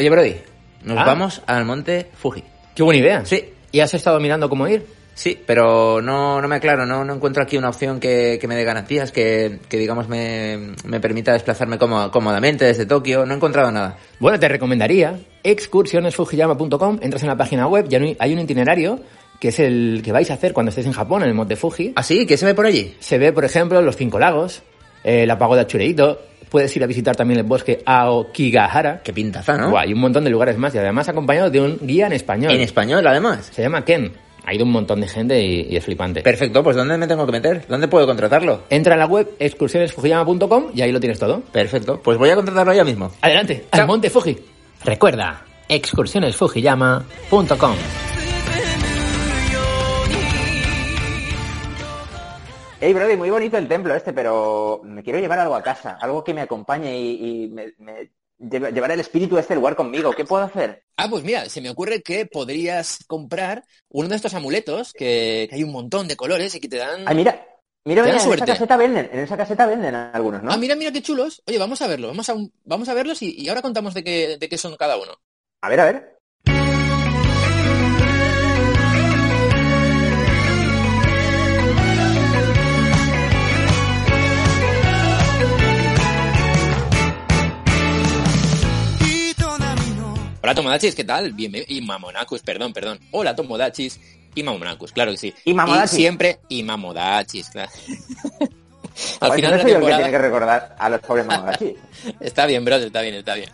Oye, Brody, nos Ah. vamos al monte Fuji. Qué buena idea. Sí. ¿Y has estado mirando cómo ir? Sí, pero no, no me aclaro, no, no encuentro aquí una opción que, que me dé garantías, que, que digamos me, me permita desplazarme cómo- cómodamente desde Tokio. No he encontrado nada. Bueno, te recomendaría excursionesfujiyama.com, entras en la página web y hay un- hay un itinerario que es el que vais a hacer cuando estéis en Japón, en el Monte Fuji. ¿Ah, sí? ¿Qué se ve por allí? Se ve, por ejemplo, los cinco lagos, eh, la pagoda Chureito, puedes ir a visitar también el bosque Aokigahara. Qué pintaza, ¿no? Buah, y un montón de lugares más, y además acompañado de un guía en español. En español, además. Se llama Ken. Ha ido un montón de gente y, y es flipante. Perfecto, pues ¿dónde me tengo que meter? ¿Dónde puedo contratarlo? Entra en la web excursionesfujiyama.com y ahí lo tienes todo. Perfecto, pues voy a contratarlo ya mismo. Adelante, Chao. al Monte Fuji. Recuerda, excursionesfujiyama.com. Hey, Brody, muy bonito el templo este, pero me quiero llevar algo a casa, algo que me acompañe y, y me, llevar el espíritu de este lugar conmigo. ¿Qué puedo hacer? Ah, pues mira, se me ocurre que podrías comprar uno de estos amuletos que, que hay un montón de colores y que te dan... Ay, mira, mira, mira, en suerte. esa caseta venden, en esa caseta venden algunos, ¿no? Ah, mira, mira qué chulos. Oye, vamos a verlo, vamos a, vamos a verlos y, y ahora contamos de qué, de qué son cada uno. A ver, a ver. Hola Tomodachis, ¿qué tal? Bienvenido. Y Mamonacus, perdón, perdón. Hola Tomodachis y Mamonacus, claro que sí. Y Mamodachis. siempre y Mamodachis, claro. Al final no de la que tiene que recordar a los pobres Mamodachis. Está bien, bro, está bien, está bien.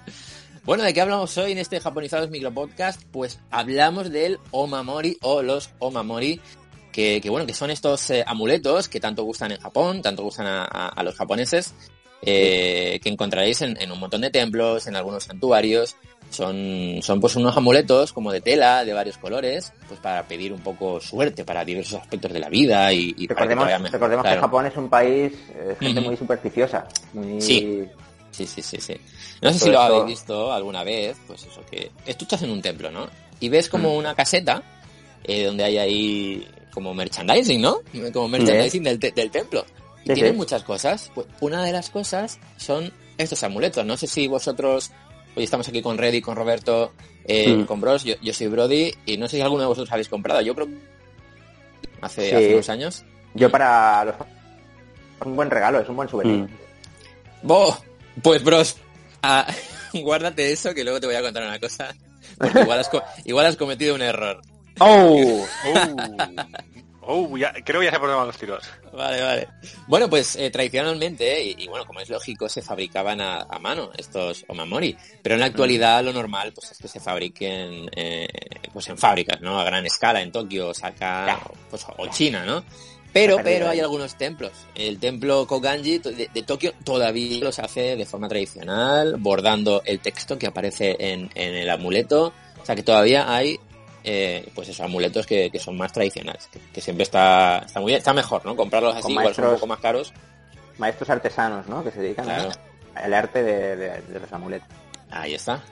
Bueno, ¿de qué hablamos hoy en este Japonizados Micropodcast? Pues hablamos del Omamori o los Omamori, que, que, bueno, que son estos eh, amuletos que tanto gustan en Japón, tanto gustan a, a- a los japoneses, eh, que encontraréis en, en un montón de templos, en algunos santuarios. Son, son pues unos amuletos como de tela, de varios colores, pues para pedir un poco suerte para diversos aspectos de la vida y, y para que Recordemos, recordemos Claro. que Japón es un país, eh, gente muy supersticiosa. Muy... Sí. Sí, sí, sí, sí. No sé si lo eso- habéis visto alguna vez, pues eso, que tú estás en un templo, ¿no? Y ves como una caseta eh, donde hay ahí como merchandising, ¿no? Como merchandising del, te- del templo. Y Sí, tienen muchas cosas. Pues una de las cosas son estos amuletos. No sé si vosotros, hoy estamos aquí con Reddy, con Roberto, eh, Mm. con Bros, yo, yo soy Brody, y no sé si alguno de vosotros habéis comprado. Yo creo hace, Sí. hace unos años. Yo para los... Es un buen regalo, es un buen souvenir. Mm. Bo, pues bros, ah, guárdate eso que luego te voy a contar una cosa. Porque igual has, igual has cometido un error. ¡Oh! Oh, oh, ya, creo que ya se van los tiros. Vale, vale. Bueno, pues eh, tradicionalmente, y, y bueno, como es lógico, se fabricaban a, a mano estos omamori. Pero en la actualidad lo normal pues es que se fabriquen eh, pues en fábricas, ¿no? A gran escala, en Tokio, Osaka pues, o China, ¿no? Pero, pero hay algunos templos. El templo Koganji de, de Tokio todavía los hace de forma tradicional, bordando el texto que aparece en, en el amuleto. O sea que todavía hay, eh, pues esos amuletos que, que son más tradicionales, que, que siempre está, está muy bien, está mejor, ¿no? Comprarlos así, igual son un maestros. poco más caros. Maestros artesanos, ¿no? Que se dedican Claro. al arte de, de- de los amuletos. Ahí está.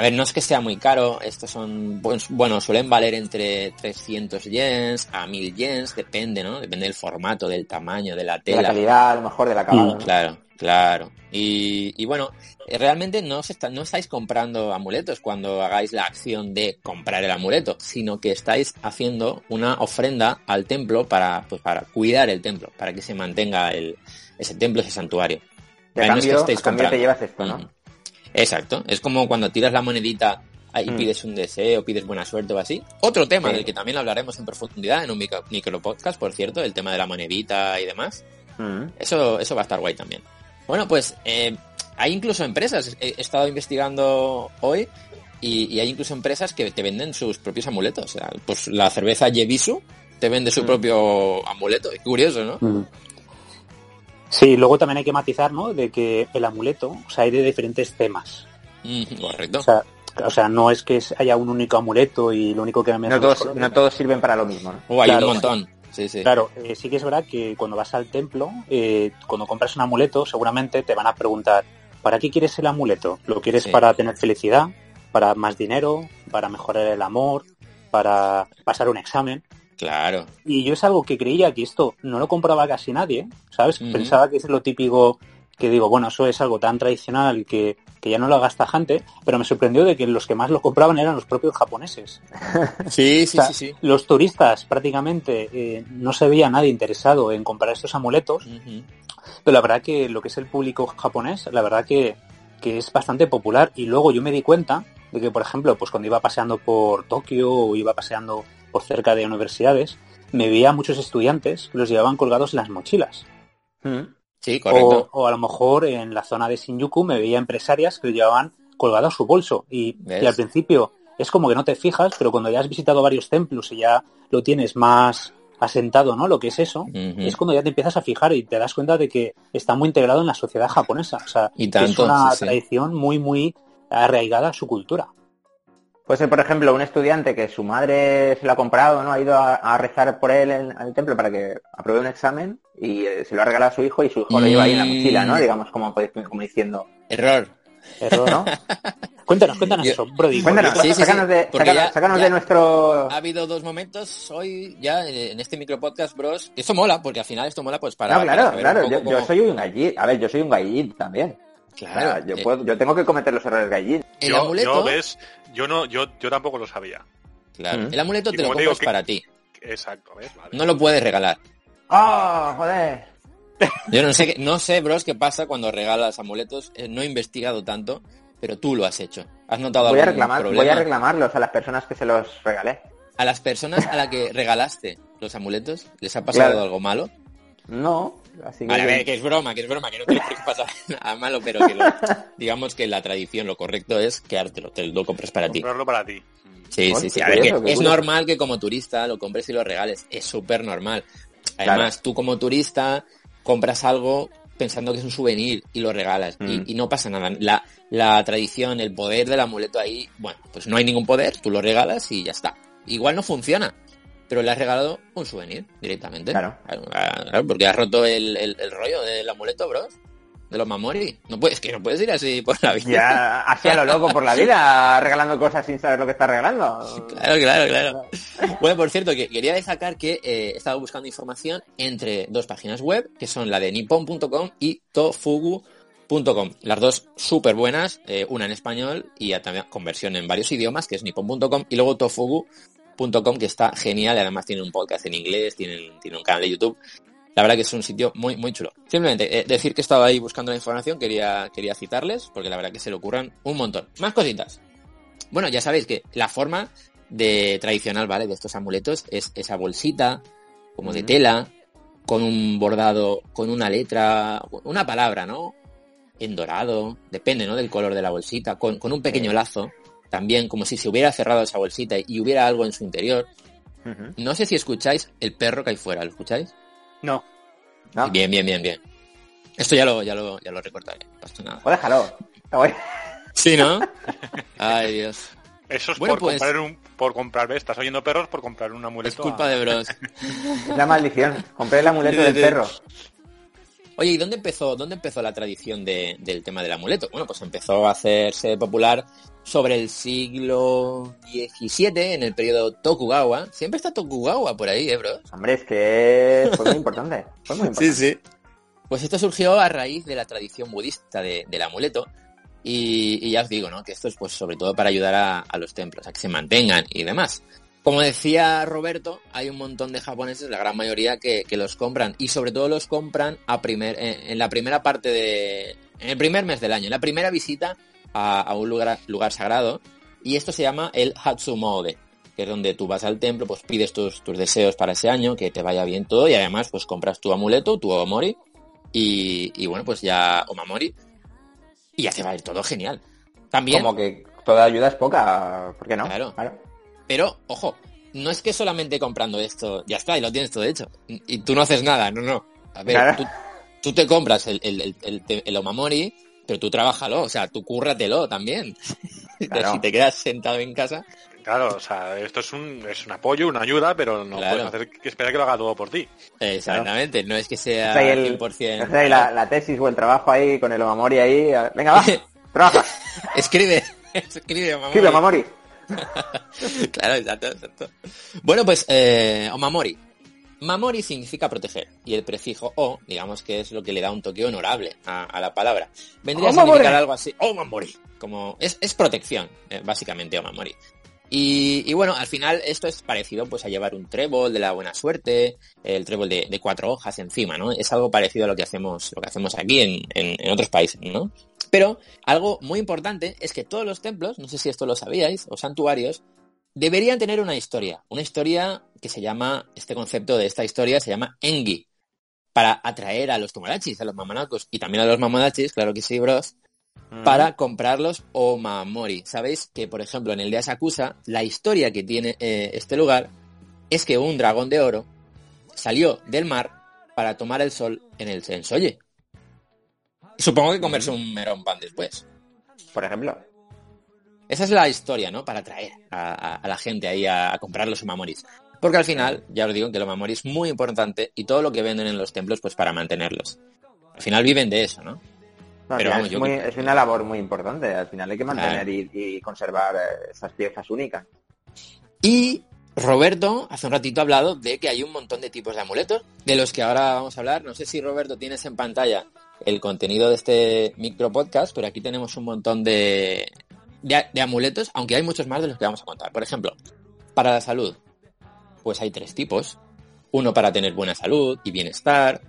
A ver, no es que sea muy caro, estos son, pues, bueno, suelen valer entre 300 yens a 1000 yens, depende, ¿no? Depende del formato, del tamaño, de la De tela. la calidad, a lo mejor, del acabado. ¿no? Claro, claro. Y, y bueno, eh, realmente no, está, no estáis comprando amuletos cuando hagáis la acción de comprar el amuleto, sino que estáis haciendo una ofrenda al templo para, pues, para cuidar el templo, para que se mantenga el, ese templo, ese santuario. De No es que cambio, estéis a cambio te llevas esto, ¿no? Ujú. Exacto. Es como cuando tiras la monedita y Mm. pides un deseo, pides buena suerte o así. Otro tema Sí. del que también hablaremos en profundidad en un micro, micro podcast, por cierto, el tema de la monedita y demás. Mm. Eso, eso va a estar guay también. Bueno, pues eh, hay incluso empresas, he, estado investigando hoy y, y hay incluso empresas que te venden sus propios amuletos. O sea, pues la cerveza Yebisu te vende su Mm. propio amuleto. Curioso, ¿no? Sí, luego también hay que matizar, ¿no? De que el amuleto, o sea, hay de diferentes temas. Mm, correcto. O sea, o sea, no es que haya un único amuleto y lo único que me No, todos, no todos sirven para lo mismo, ¿no? Oh, hay claro. un montón. Sí, sí. Claro, eh, sí que es verdad que cuando vas al templo, eh, cuando compras un amuleto, seguramente te van a preguntar, ¿para qué quieres el amuleto? ¿Lo quieres Sí. para tener felicidad? ¿Para más dinero? ¿Para mejorar el amor? ¿Para pasar un examen? Claro. Y yo es algo que creía que esto no lo compraba casi nadie, ¿sabes? Pensaba que es lo típico que digo, bueno, eso es algo tan tradicional que, que ya no lo gasta gente, pero me sorprendió de que los que más lo compraban eran los propios japoneses. Sí, sí, O sea, sí, sí. Los turistas prácticamente eh, no se veía nadie interesado en comprar estos amuletos, pero la verdad que lo que es el público japonés, la verdad que, que es bastante popular. Y luego yo me di cuenta de que, por ejemplo, pues cuando iba paseando por Tokio o iba paseando por cerca de universidades, me veía a muchos estudiantes que los llevaban colgados en las mochilas. Mm. Sí, O, correcto. o a lo mejor en la zona de Shinjuku me veía empresarias que lo llevaban colgado a su bolso. Y, al principio es como que no te fijas, pero cuando ya has visitado varios templos y ya lo tienes más asentado, ¿no? Lo que es eso, Ujú. es cuando ya te empiezas a fijar y te das cuenta de que está muy integrado en la sociedad japonesa. O sea, Y es una sí, sí. tradición muy, muy arraigada a su cultura. Puede ser, por ejemplo, un estudiante que su madre se lo ha comprado, ¿no? Ha ido a, a rezar por él en, al templo para que apruebe un examen y eh, se lo ha regalado a su hijo y su hijo lo lleva ahí en la mochila, ¿no? Digamos, como, como diciendo, Error. Error, ¿no? cuéntanos, cuéntanos Yo- eso, Brody. Cuéntanos, Sí, sí, sí, sácanos, de, porque sácanos- ya- sácanos ya- de nuestro... Ha habido dos momentos hoy ya en este micropodcast, bros. Esto mola, porque al final esto mola pues para... No, claro, claro, yo, yo soy un gallín. A ver, yo soy un gallín también. O sea, Claro, yo, eh, puedo, yo tengo que cometer los errores gallín. El yo, amuleto... yo, ves, yo no, yo, yo tampoco lo sabía. Claro, Mm. el amuleto Y te lo compras que- para ti. Exacto, ¿ves? Vale. No lo puedes regalar. ¡Oh, joder! Yo no sé, qué- no sé, bros, qué pasa cuando regalas amuletos. Eh, No he investigado tanto, pero tú lo has hecho. ¿Has notado Voy a, algún reclamar, problema? voy a reclamarlos a las personas que se los regalé. ¿A las personas a las que regalaste los amuletos les ha pasado Claro. algo malo? No, así que... Vale, a ver, que es broma, que es broma, que no tiene por qué pasar nada malo, pero que lo- digamos que la tradición, lo correcto es quedártelo, te lo compras para ti. Comprarlo para ti. Sí, Bueno, sí, sí. A ver, que es normal que como turista lo compres y lo regales. Es súper normal. Además, tú como turista compras algo pensando que es un souvenir y lo regalas y, Mm. y no pasa nada. La, la tradición, el poder del amuleto ahí, bueno, pues no hay ningún poder, tú lo regalas y ya está. Igual no funciona, pero le has regalado un souvenir directamente. Claro. Claro, porque has roto el, el- el rollo del amuleto, bros. De los Mamori. No puedes, que no puedes ir así por la vida. Ya, así a lo loco por la vida, regalando cosas sin saber lo que está regalando. Claro, claro, claro. Bueno, por cierto, que quería destacar que eh, he estado buscando información entre dos páginas web, que son la de nippon.com y tofugu.com. Las dos súper buenas, eh, una en español y también con versión en varios idiomas, que es nippon.com, y luego tofugu.com, que está genial, además tiene un podcast en inglés, tiene, tiene un canal de YouTube. La verdad que es un sitio muy, muy chulo. Simplemente eh, decir que estaba ahí buscando la información, quería, quería citarles, porque la verdad que se le ocurran un montón. Más cositas. Bueno, ya sabéis que la forma de tradicional, ¿vale? De estos amuletos es esa bolsita, como de tela, con un bordado, con una letra, una palabra, ¿no? En dorado, depende, ¿no? Del color de la bolsita, con, con un pequeño lazo, también como si se hubiera cerrado esa bolsita y hubiera algo en su interior. No sé si escucháis el perro que hay fuera, ¿lo escucháis? No. ¿No? Bien, bien, bien, bien. Esto ya lo, ya lo, ya lo recortaré, no pasa nada. O déjalo. Sí, ¿no? Ay, Dios. Eso es Bueno, por pues- comprar un, por comprar, ¿ves? Estás oyendo perros por comprar un amuleto. Es culpa a- de Bros. Es la maldición. Compré el amuleto del perro. Oye, ¿y dónde empezó, dónde empezó la tradición de- del tema del amuleto? Bueno, pues empezó a hacerse popular sobre el siglo XVII, en el periodo Tokugawa. Siempre está Tokugawa por ahí, ¿eh, bro? Hombre, es que fue muy importante. Fue muy importante. sí. Pues esto surgió a raíz de la tradición budista de- del amuleto. Y, y ya os digo, ¿no? Que esto es pues sobre todo para ayudar a, a los templos, a que se mantengan y demás. Como decía Roberto, hay un montón de japoneses, la gran mayoría, que, que los compran. Y sobre todo los compran a primer, en, en la primera parte de... En el primer mes del año, en la primera visita a, a un lugar, lugar sagrado. Y esto se llama el Hatsumode, que es donde tú vas al templo, pues pides tus, tus deseos para ese año, que te vaya bien todo. Y además, pues compras tu amuleto, tu omamori. Y, y bueno, pues ya omamori. Y ya te va a ir todo genial. También... Como que toda ayuda es poca. ¿Por qué no? Claro. Pero, ojo, no es que solamente comprando esto ya está y lo tienes todo hecho. Y tú no haces nada, no, no. A ver, Claro. tú, tú te compras el, el, el, Omamori, pero tú trabájalo, o sea, tú cúrratelo también. Claro. Si te quedas sentado en casa, Claro, o sea, esto es un, es un apoyo, una ayuda, pero no Claro. puedes hacer que esperar que lo haga todo por ti. exactamente, no es que sea el- 100%. es ahí la, la tesis o el trabajo ahí con el Omamori ahí. Venga, va. Trabaja. Escribe, escribe Omamori. Escribe Omamori. claro, exacto, exacto. Bueno, pues, eh, Omamori. Mamori significa proteger y el prefijo o, digamos que es lo que le da un toque honorable a, a la palabra. Vendría a Omamori. significar algo así, o Mamori, como es, es protección, eh, básicamente o Mamori. Y, y bueno, al final esto es parecido pues a llevar un trébol de la buena suerte, el trébol de, de cuatro hojas encima, ¿no? Es algo parecido a lo que hacemos, lo que hacemos aquí en, en, en otros países, ¿no? Pero algo muy importante es que todos los templos, no sé si esto lo sabíais, o santuarios, deberían tener una historia. Una historia que se llama, este concepto de esta historia se llama Engi. Para atraer a los tomarachis, a los mamanacos y también a los mamonachis, claro que sí, bros, para comprarlos o mamori. Sabéis que, por ejemplo, en el de Asakusa, la historia que tiene eh, este lugar es que un dragón de oro salió del mar para tomar el sol en el Sensoye. Supongo que comerse un merón pan después. Por ejemplo. Esa es la historia, ¿no? Para atraer a, a- a la gente ahí a, a comprar los mamoris. Porque al final, ya os digo que los mamori es muy importante y todo lo que venden en los templos, pues para mantenerlos. Al final viven de eso, ¿no? Pero vamos, es, yo muy- que- es una labor muy importante. Al final hay que mantener Claro. y, y conservar eh, esas piezas únicas. Y Roberto hace un ratito ha hablado de que hay un montón de tipos de amuletos, de los que ahora vamos a hablar. No sé si Roberto tienes en pantalla el contenido de este micro podcast, pero aquí tenemos un montón de, de, de amuletos, aunque hay muchos más de los que vamos a contar. Por ejemplo, para la salud, pues hay tres tipos. Uno para tener buena salud y bienestar,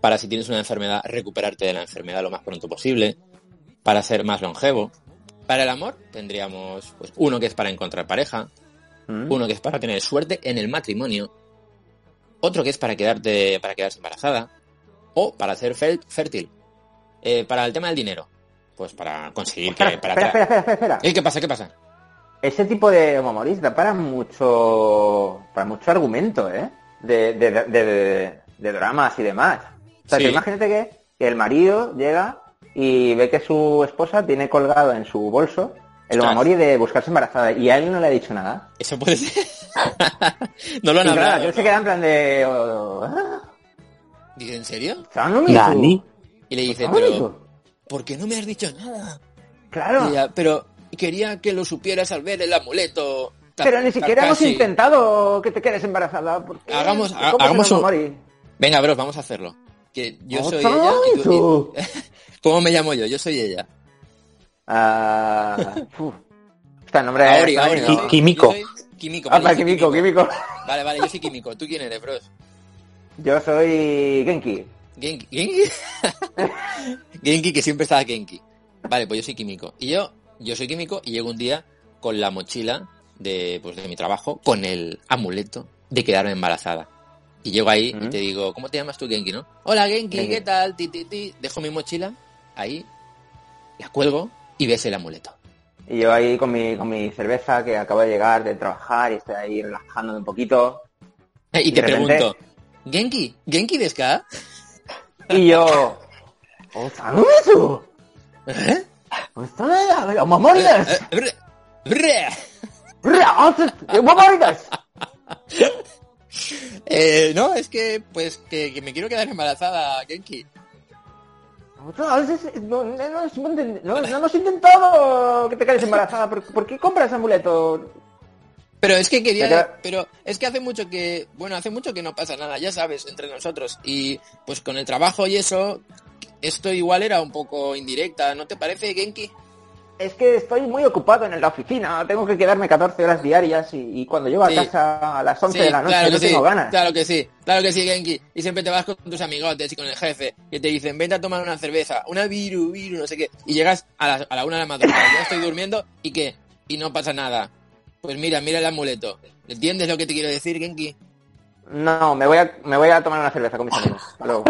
para si tienes una enfermedad, recuperarte de la enfermedad lo más pronto posible, para ser más longevo. Para el amor tendríamos pues, uno que es para encontrar pareja, ¿Mm? uno que es para tener suerte en el matrimonio, otro que es para quedarte, para quedarse embarazada, o para ser fértil. Eh, para el tema del dinero, pues para conseguir Espera, que, para espera, espera, espera, espera, espera. Eh, ¿Qué pasa? ¿Qué pasa? Ese tipo de humorista para mucho para mucho argumento, ¿eh? De, de, de, de- de dramas y demás. O sea, Sí. que imagínate que, que el marido llega y ve que su esposa tiene colgado en su bolso el Ostras. mamori de buscarse embarazada y a él no le ha dicho nada. Eso puede ser. no lo han Y claro, hablado. él se queda en plan de... oh, ah, Dice, ¿en serio? Nani. Y le dice, Sanumi, pero ¿por qué no me has dicho nada? Claro. Y ella, pero quería que lo supieras al ver el amuleto. Ta- Pero ni siquiera hemos Kakashi". intentado que te quedes embarazada. porque- Hagamos- ¿cómo se hagamos un-? Venga, bros, vamos a hacerlo. Que yo soy ¡Otra ella. y tú- y- ¿Cómo me llamo yo? Yo soy ella. Ah. Está el nombre Aori, está Aori. ¿no? Químico. Químico. Ah, vale, soy químico, químico. Vale, vale, yo soy químico. ¿Tú quién eres, bros? Yo soy Genki. Genki. Genki. Genki, que siempre estaba Genki. Vale, pues yo soy químico. Y yo, yo soy químico y llego un día con la mochila de, pues, de mi trabajo, con el amuleto de quedarme embarazada. Y llego ahí y te digo, ¿cómo te llamas tú, Genki, no? Hola, Genki, Genki. ¿qué tal? Ti, ti, ti. Dejo mi mochila ahí, la cuelgo y ves el amuleto. Y yo ahí con mi, con mi cerveza que acabo de llegar de trabajar y estoy ahí relajándome un poquito. Y Y te repente- pregunto, Genki, ¿Genki desu ka? Y yo... ¡Oh, Sanumitsu! ¿Eh? ¡Esto de Omamori desu! Eh, brr, brr. ¡Rea, once- Omamori desu! Eh, no, es que, pues, que, que me quiero quedar embarazada, Genki. No, no, no, no, no, no hemos intentado que te quedes embarazada. ¿Por, por qué compras amuleto? Pero es que quería, queda- pero es que hace mucho que, bueno, hace mucho que no pasa nada, ya sabes, entre nosotros. Y pues con el trabajo y eso, esto igual era un poco indirecta, ¿no te parece, Genki? Es que estoy muy ocupado en la oficina. Tengo que quedarme 14 horas diarias y, y cuando llego a Sí. casa a las 11 Sí, de la noche claro no que tengo sí, ganas. claro que sí, claro que sí, Genki. Y siempre te vas con tus amigotes y con el jefe, que te dicen, vente a tomar una cerveza, una viru, viru, no sé qué. Y llegas a la, a la una de la madrugada, ya estoy durmiendo, ¿y qué? Y no pasa nada. Pues mira, mira el amuleto. ¿Entiendes lo que te quiero decir, Genki? No, me voy, a, me voy a tomar una cerveza con mis amigos. Luego.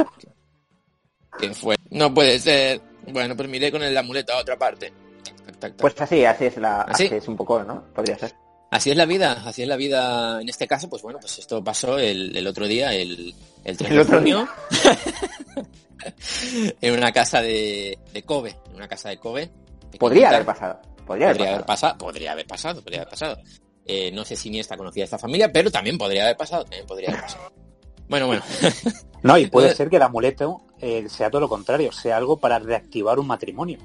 ¿Quién fue? No puede ser. Bueno, pues miré con el amuleto a otra parte. Tac, tac, tac, tac. Pues así, así es la, ¿Así? así es un poco, ¿no? Podría ser. Así es la vida, así es la vida. En este caso, pues bueno, pues esto pasó el, el otro día, el, el 3 El de otro junio, en una casa de, de Kobe, en una casa de Kobe. Podría haber pasado. Podría haber Podría haber pasado. podría haber pasado, podría haber pasado. Eh, no sé si ni esta conocía esta familia, pero también podría haber pasado, también podría haber pasado. Bueno, bueno, No, y puede ser que el amuleto eh, sea todo lo contrario, sea algo para reactivar un matrimonio.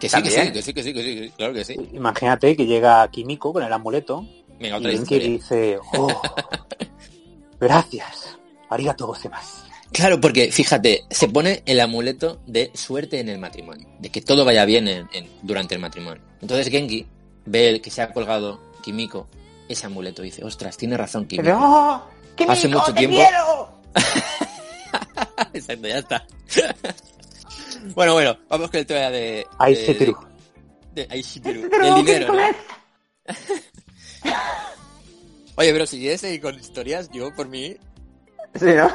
que sí, que sí, que sí, que sí, que sí, claro que sí. Imagínate que llega Kimiko con el amuleto Venga, y otra historia. dice, oh, gracias, Arigato gozaimasu. Claro, porque fíjate, se pone el amuleto de suerte en el matrimonio, de que todo vaya bien en- en- durante el matrimonio. Entonces Genki ve que se ha colgado Kimiko ese amuleto y dice, ostras, tiene razón Kimiko. ¡Oh! ¡Qué Hace mucho te tiempo- quiero! Exacto, ya está. bueno, bueno, vamos con el tema de... Ahí de- de- Pero, del ¿qué dinero, ¿no? Oye, pero si quieres seguir con historias, yo por mí... Sí, ¿no?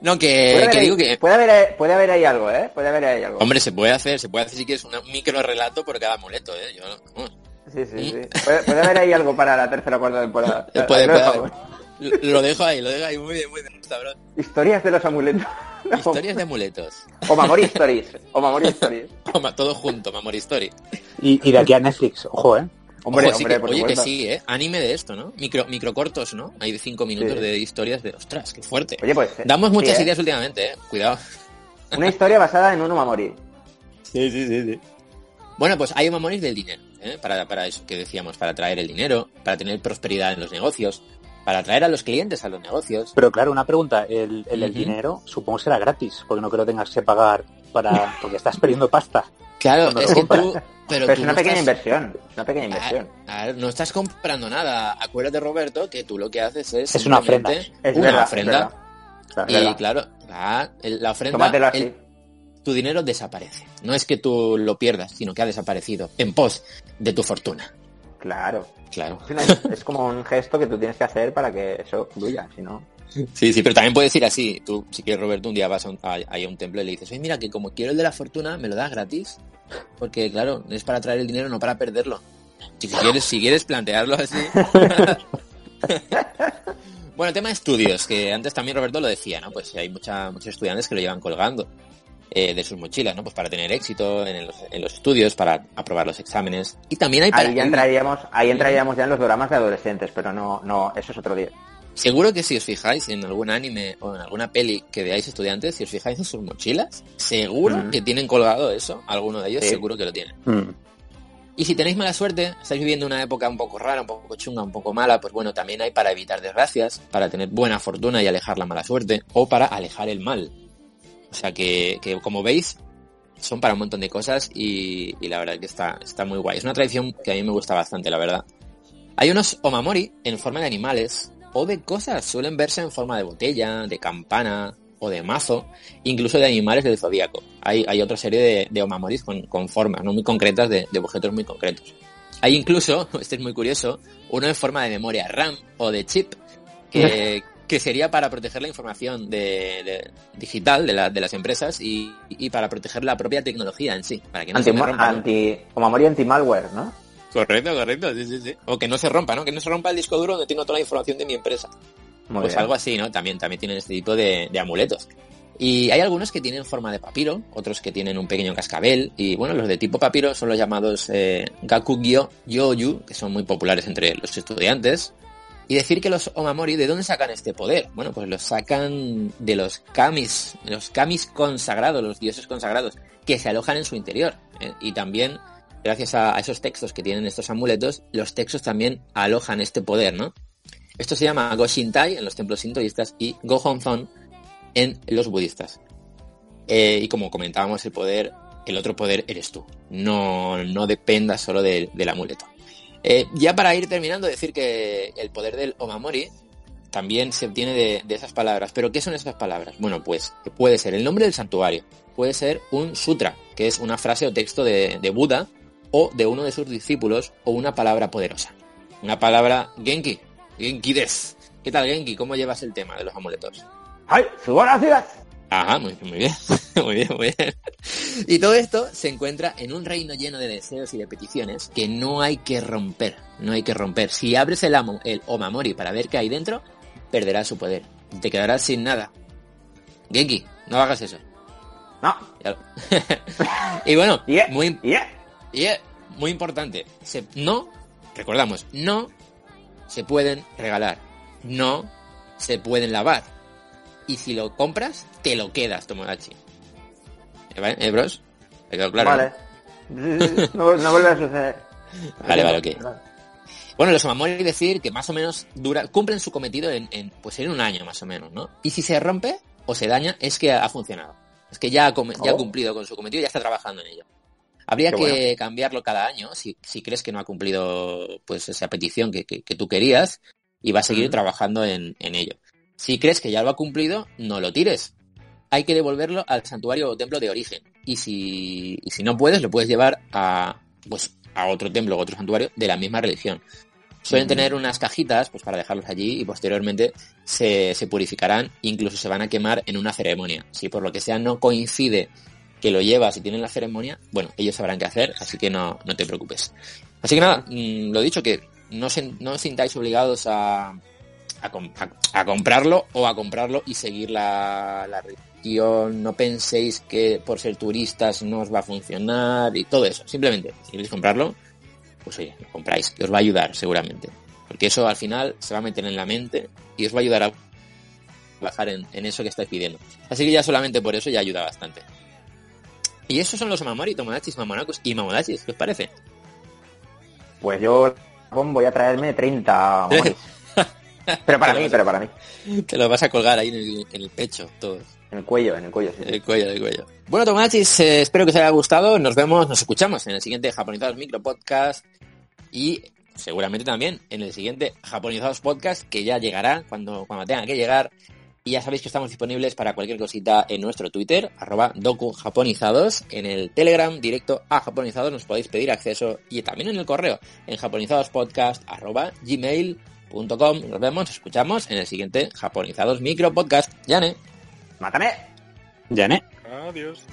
No, Puede que, haber, que ahí, digo que... puede, haber, puede haber ahí algo, ¿eh? Puede haber ahí algo. Hombre, se puede hacer, se puede hacer si quieres un micro relato por cada amuleto, ¿eh? Yo. Sí, sí, sí. Puede, puede haber ahí algo para la tercera o cuarta temporada. Puede, Hazme puede haber. Lo dejo ahí, lo dejo ahí muy bien, muy bien, cabrón. Historias de los amuletos. Historias de amuletos. O Mamori Stories. O Mamori Stories. Toma, Todo junto, Mamor Story. Y, y de aquí a Netflix, ojo, ¿eh? Hombre, Ojo, sí hombre, que- por oye, que sí, ¿eh? Anime de esto, ¿no? Micro, microcortos, ¿no? Hay de cinco minutos Sí. de historias de... Ostras, qué fuerte. Oye, pues. Damos sí, muchas ¿eh? ideas últimamente, ¿eh? Cuidado. Una historia basada en un Mamori. Sí, sí, sí, sí. Bueno, pues hay mamoris del dinero, ¿eh? Para, para eso que decíamos, para traer el dinero, para tener prosperidad en los negocios, para atraer a los clientes a los negocios. Pero claro, una pregunta, el, el, dinero supongo será gratis, porque no creo que tengas que pagar para... porque estás perdiendo pasta. Claro, es que tú... Pero, es una no pequeña estás- inversión. Una pequeña inversión. Ah, ah, no estás comprando nada. Acuérdate, Roberto, que tú lo que haces es... Es una ofrenda. Es una verdad, es ofrenda. verdad. Claro. Y verdad. claro, ah, el- la ofrenda... El- tu dinero desaparece. No es que tú lo pierdas, sino que ha desaparecido en pos de tu fortuna. Claro. Claro. Es, una- es como un gesto que tú tienes que hacer para que eso fluya, si no. Sí, sí, pero también puedes ir así. Tú, si quieres, Roberto, un día vas a un, a, a un templo y le dices, oye, mira, que como quiero el de la fortuna, me lo das gratis. Porque, claro, es para traer el dinero, no para perderlo. Si quieres, si quieres plantearlo así. bueno, tema de estudios, que antes también Roberto lo decía, ¿no? Pues hay mucha, muchos estudiantes que lo llevan colgando eh, de sus mochilas, ¿no? Pues para tener éxito en los, en los estudios, para aprobar los exámenes. Y también hay para... Ahí ya entraríamos, ahí entraríamos ya en los dramas de adolescentes, pero no, no, eso es otro día. Seguro que si os fijáis en algún anime o en alguna peli que veáis estudiantes, si os fijáis en sus mochilas, seguro Mm. que tienen colgado eso, alguno de ellos Sí. seguro que lo tienen. Mm. Y si tenéis mala suerte, estáis viviendo una época un poco rara, un poco chunga, un poco mala, pues bueno, también hay para evitar desgracias, para tener buena fortuna y alejar la mala suerte, o para alejar el mal. O sea que, que como veis, son para un montón de cosas y, y la verdad que está, está muy guay. Es una tradición que a mí me gusta bastante, la verdad. Hay unos omamori en forma de animales o de cosas. Suelen verse en forma de botella, de campana o de mazo, incluso de animales del zodíaco. Hay, hay otra serie de, de omamoris con, con formas ¿no? muy concretas de, de objetos muy concretos. Hay incluso, este es muy curioso, uno en forma de memoria RAM o de chip, que, que sería para proteger la información de, de- digital de, la- de las empresas y, y para proteger la propia tecnología en sí, para que no Anti, se rompa. ¿no? anti, o Mamori anti-malware, ¿no? Correcto, correcto, sí, sí, sí. O que no se rompa, ¿no? Que no se rompa el disco duro donde tengo toda la información de mi empresa. Muy pues bien. algo así, ¿no? También, también tienen este tipo de, de amuletos. Y hay algunos que tienen forma de papiro, otros que tienen un pequeño cascabel, y bueno, los de tipo papiro son los llamados eh, Gakugyo Yoyu, que son muy populares entre los estudiantes. Y decir que los Omamori, ¿de dónde sacan este poder? Bueno, pues los sacan de los kamis, los kamis consagrados, los dioses consagrados, que se alojan en su interior. ¿eh? Y también, gracias a, esos textos que tienen estos amuletos, los textos también alojan este poder, ¿no? Esto se llama Go Shintai en los templos sintoístas y Go Honzon en los budistas. Eh, y como comentábamos, el poder, el otro poder eres tú. No, no dependa solo del- amuleto. Eh, ya para ir terminando, decir que el poder del Omamori también se obtiene de, esas palabras. ¿Pero qué son esas palabras? Bueno, pues puede ser el nombre del santuario, puede ser un sutra, que es una frase o texto de Buda o de uno de sus discípulos o una palabra poderosa. Una palabra Genki, Genki des. ¿Qué tal Genki? ¿Cómo llevas el tema de los amuletos? ¡Ay! ¡Subo a la ciudad! Ajá, muy, muy bien, muy bien, muy bien. Y todo esto se encuentra en un reino lleno de deseos y de peticiones que no hay que romper, no hay que romper. Si abres el, amo, el Omamori para ver qué hay dentro, perderás su poder. Te quedarás sin nada. Genki, no hagas eso. No. Y bueno, Yeah. muy, Yeah. Y, eh, muy importante, se- no, recordamos, no se pueden regalar, no se pueden lavar. Y si lo compras, te lo quedas, Tomodachi. ¿Eh, vale? ¿Eh, bros? ¿Ha quedado claro? Vale. No, no vuelve a suceder. Vale, vale, ok. Bueno, los Omamori decir que más o menos dura, cumplen su cometido en, en, pues en un año más o menos, ¿no? Y si se rompe o se daña, es que ha funcionado. Es que ya ha, Oh. cumplido con su cometido y ya está trabajando en ello. Habría Qué que bueno. cambiarlo cada año si, si crees que no ha cumplido pues esa petición que, que- que tú querías y va a seguir trabajando en, en ello. Si crees que ya lo ha cumplido, no lo tires. Hay que devolverlo al santuario o templo de origen. Y si, y si no puedes, lo puedes llevar a, pues, a otro templo o otro santuario de la misma religión. Suelen tener unas cajitas pues para dejarlos allí y posteriormente se, se purificarán, incluso se van a quemar en una ceremonia. Si por lo que sea no coincide que lo llevas y tienen la ceremonia, bueno, ellos sabrán qué hacer, así que no, no te preocupes. Así que nada, mm, lo dicho, que no, se, no os sintáis obligados a- a comprarlo o a comprarlo y seguir la, la religión. No penséis que por ser turistas no os va a funcionar y todo eso. Simplemente, si queréis comprarlo, pues oye, lo compráis, que os va a ayudar seguramente. Porque eso al final se va a meter en la mente y os va a ayudar a bajar en, en eso que estáis pidiendo. Así que ya solamente por eso ya ayuda bastante. Y esos son los Mamori, Tomodachis, Mamonacos y Mamodachis, ¿qué os parece? Pues yo voy a traerme 30 Omamoris. Pero para mí, pero para mí. Te lo vas a colgar ahí en el, en el pecho, todo. En el cuello, en el cuello, sí. En el cuello, en el cuello. Bueno, Tomodachis, eh, espero que os haya gustado. Nos vemos, nos escuchamos en el siguiente Japonizados Micro Podcast y seguramente también en el siguiente Japonizados Podcast que ya llegará cuando, cuando tenga que llegar. Y ya sabéis que estamos disponibles para cualquier cosita en nuestro Twitter, arroba docujaponizados, en el Telegram directo a japonizados nos podéis pedir acceso y también en el correo, en japonizadospodcast arroba gmail.com. Nos vemos, nos escuchamos en el siguiente Japonizados Micro Podcast. Yane. ¡Mátame! Janet. Adiós.